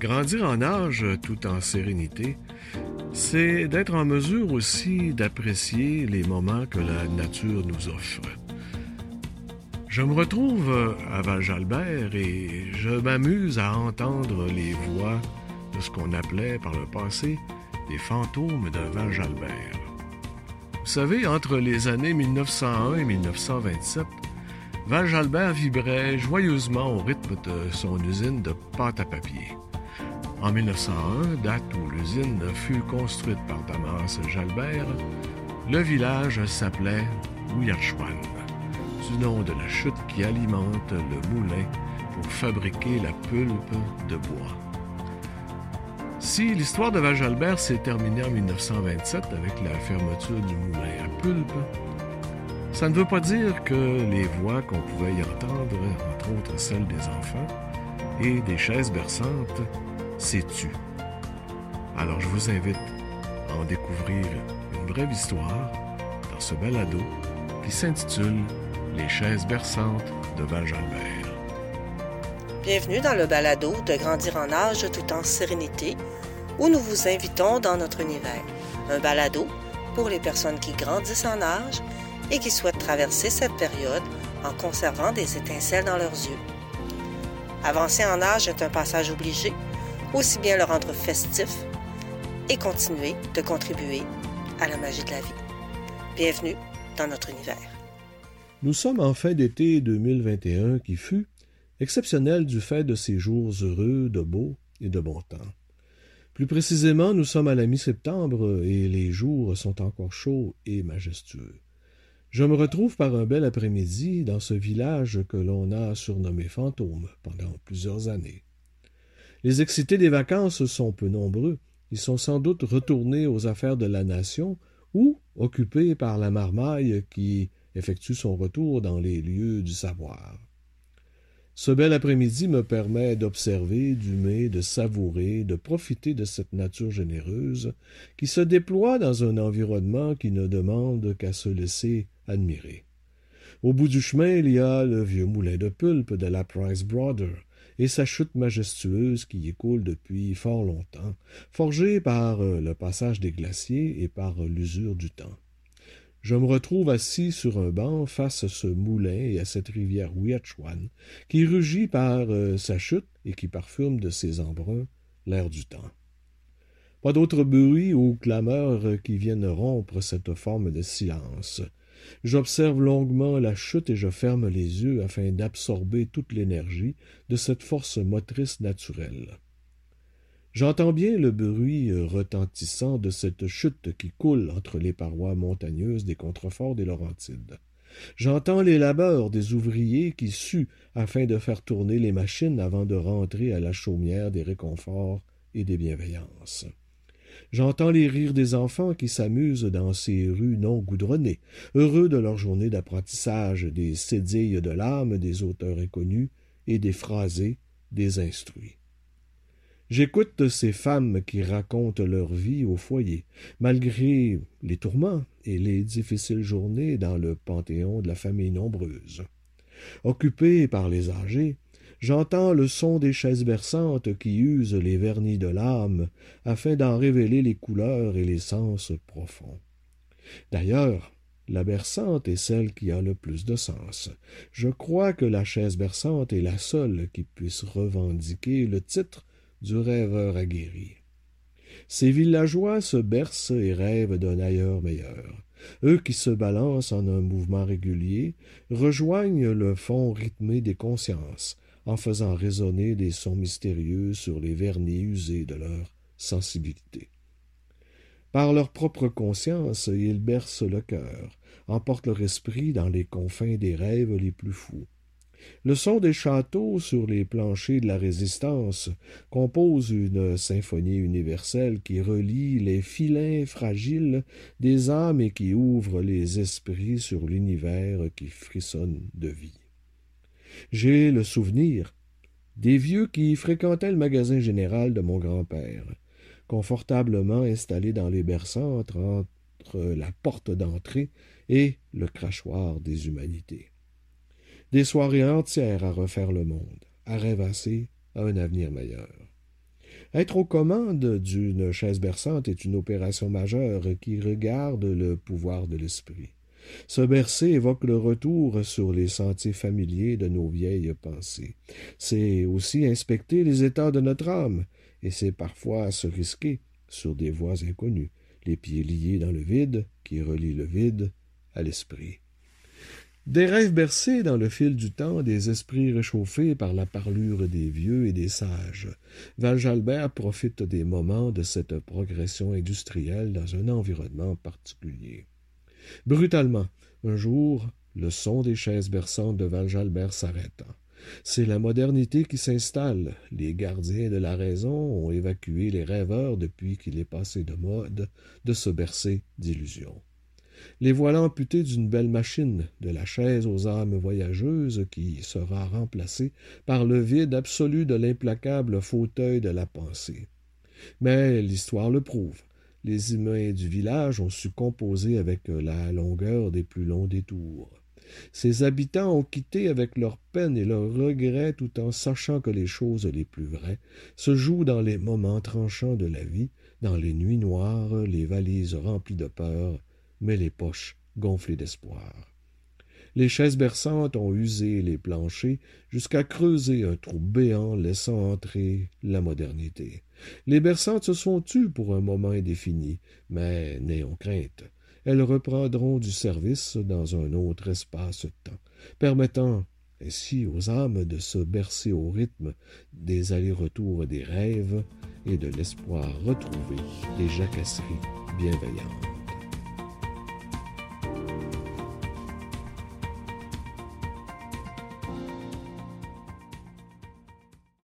Grandir en âge tout en sérénité, c'est d'être en mesure aussi d'apprécier les moments que la nature nous offre. Je me retrouve à Val-Jalbert et je m'amuse à entendre les voix de ce qu'on appelait par le passé des fantômes de Val-Jalbert. Vous savez, entre les années 1901 et 1927, Val-Jalbert vibrait joyeusement au rythme de son usine de pâte à papier. En 1901, date où l'usine fut construite par Damas Jalbert, le village s'appelait Ouyachuan, du nom de la chute qui alimente le moulin pour fabriquer la pulpe de bois. Si l'histoire de Val-Jalbert s'est terminée en 1927 avec la fermeture du moulin à pulpe, ça ne veut pas dire que les voix qu'on pouvait y entendre, entre autres celles des enfants et des chaises berçantes, sais-tu? Alors je vous invite à en découvrir une brève histoire dans ce balado qui s'intitule Les chaises berçantes de Val-Jalbert. Bienvenue dans le balado de Grandir en âge tout en sérénité, où nous vous invitons dans notre univers. Un balado pour les personnes qui grandissent en âge et qui souhaitent traverser cette période en conservant des étincelles dans leurs yeux. Avancer en âge est un passage obligé aussi bien le rendre festif et continuer de contribuer à la magie de la vie. Bienvenue dans notre univers. Nous sommes en fin d'été 2021 qui fut exceptionnel du fait de ces jours heureux, de beau et de bon temps. Plus précisément, nous sommes à la mi-septembre et les jours sont encore chauds et majestueux. Je me retrouve par un bel après-midi dans ce village que l'on a surnommé Fantôme pendant plusieurs années. Les excités des vacances sont peu nombreux. Ils sont sans doute retournés aux affaires de la nation ou occupés par la marmaille qui effectue son retour dans les lieux du savoir. Ce bel après-midi me permet d'observer, d'humer, de savourer, de profiter de cette nature généreuse qui se déploie dans un environnement qui ne demande qu'à se laisser admirer. Au bout du chemin, il y a le vieux moulin de pulpe de la Price Brother, et sa chute majestueuse qui écoule depuis fort longtemps, forgée par euh, le passage des glaciers et par euh, l'usure du temps. Je me retrouve assis sur un banc face à ce moulin et à cette rivière Ouiachuan, qui rugit par euh, sa chute et qui parfume de ses embruns l'air du temps. Pas d'autres bruits ou clameurs qui viennent rompre cette forme de silence. J'observe longuement la chute et je ferme les yeux afin d'absorber toute l'énergie de cette force motrice naturelle. J'entends bien le bruit retentissant de cette chute qui coule entre les parois montagneuses des contreforts des Laurentides. J'entends les labeurs des ouvriers qui suent afin de faire tourner les machines avant de rentrer à la chaumière des réconforts et des bienveillances. J'entends les rires des enfants qui s'amusent dans ces rues non goudronnées, heureux de leur journée d'apprentissage des cédilles de l'âme des auteurs inconnus et des phrasés des instruits. J'écoute ces femmes qui racontent leur vie au foyer, malgré les tourments et les difficiles journées dans le panthéon de la famille nombreuse. Occupées par les âgés, J'entends le son des chaises berçantes qui usent les vernis de l'âme afin d'en révéler les couleurs et les sens profonds. D'ailleurs, la berçante est celle qui a le plus de sens. Je crois que la chaise berçante est la seule qui puisse revendiquer le titre du rêveur aguerri. Ces villageois se bercent et rêvent d'un ailleurs meilleur. Eux qui se balancent en un mouvement régulier rejoignent le fond rythmé des consciences, en faisant résonner des sons mystérieux sur les vernis usés de leur sensibilité. Par leur propre conscience, ils bercent le cœur, emportent leur esprit dans les confins des rêves les plus fous. Le son des châteaux sur les planchers de la résistance compose une symphonie universelle qui relie les filins fragiles des âmes et qui ouvre les esprits sur l'univers qui frissonne de vie. J'ai le souvenir des vieux qui fréquentaient le magasin général de mon grand-père, confortablement installés dans les berçantes entre la porte d'entrée et le crachoir des humanités. Des soirées entières à refaire le monde, à rêvasser à un avenir meilleur. Être aux commandes d'une chaise berçante est une opération majeure qui regarde le pouvoir de l'esprit. Ce bercer évoque le retour sur les sentiers familiers de nos vieilles pensées. C'est aussi inspecter les états de notre âme, et c'est parfois se risquer sur des voies inconnues, les pieds liés dans le vide qui relie le vide à l'esprit. Des rêves bercés dans le fil du temps, des esprits réchauffés par la parlure des vieux et des sages. Valjalbert profite des moments de cette progression industrielle dans un environnement particulier. Brutalement, un jour, le son des chaises berçantes de Valjalbert s'arrêta. C'est la modernité qui s'installe. Les gardiens de la raison ont évacué les rêveurs depuis qu'il est passé de mode de se bercer d'illusions. Les voilà amputés d'une belle machine, de la chaise aux âmes voyageuses qui sera remplacée par le vide absolu de l'implacable fauteuil de la pensée. Mais l'histoire le prouve les humains du village ont su composer avec la longueur des plus longs détours. Ses habitants ont quitté avec leur peine et leurs regrets tout en sachant que les choses les plus vraies se jouent dans les moments tranchants de la vie, dans les nuits noires, les valises remplies de peur, mais les poches gonflées d'espoir. Les chaises berçantes ont usé les planchers jusqu'à creuser un trou béant laissant entrer la modernité. Les berçantes se sont tues pour un moment indéfini, mais n'ayons crainte. Elles reprendront du service dans un autre espace-temps, permettant ainsi aux âmes de se bercer au rythme des allers-retours des rêves et de l'espoir retrouvé des jacasseries bienveillantes.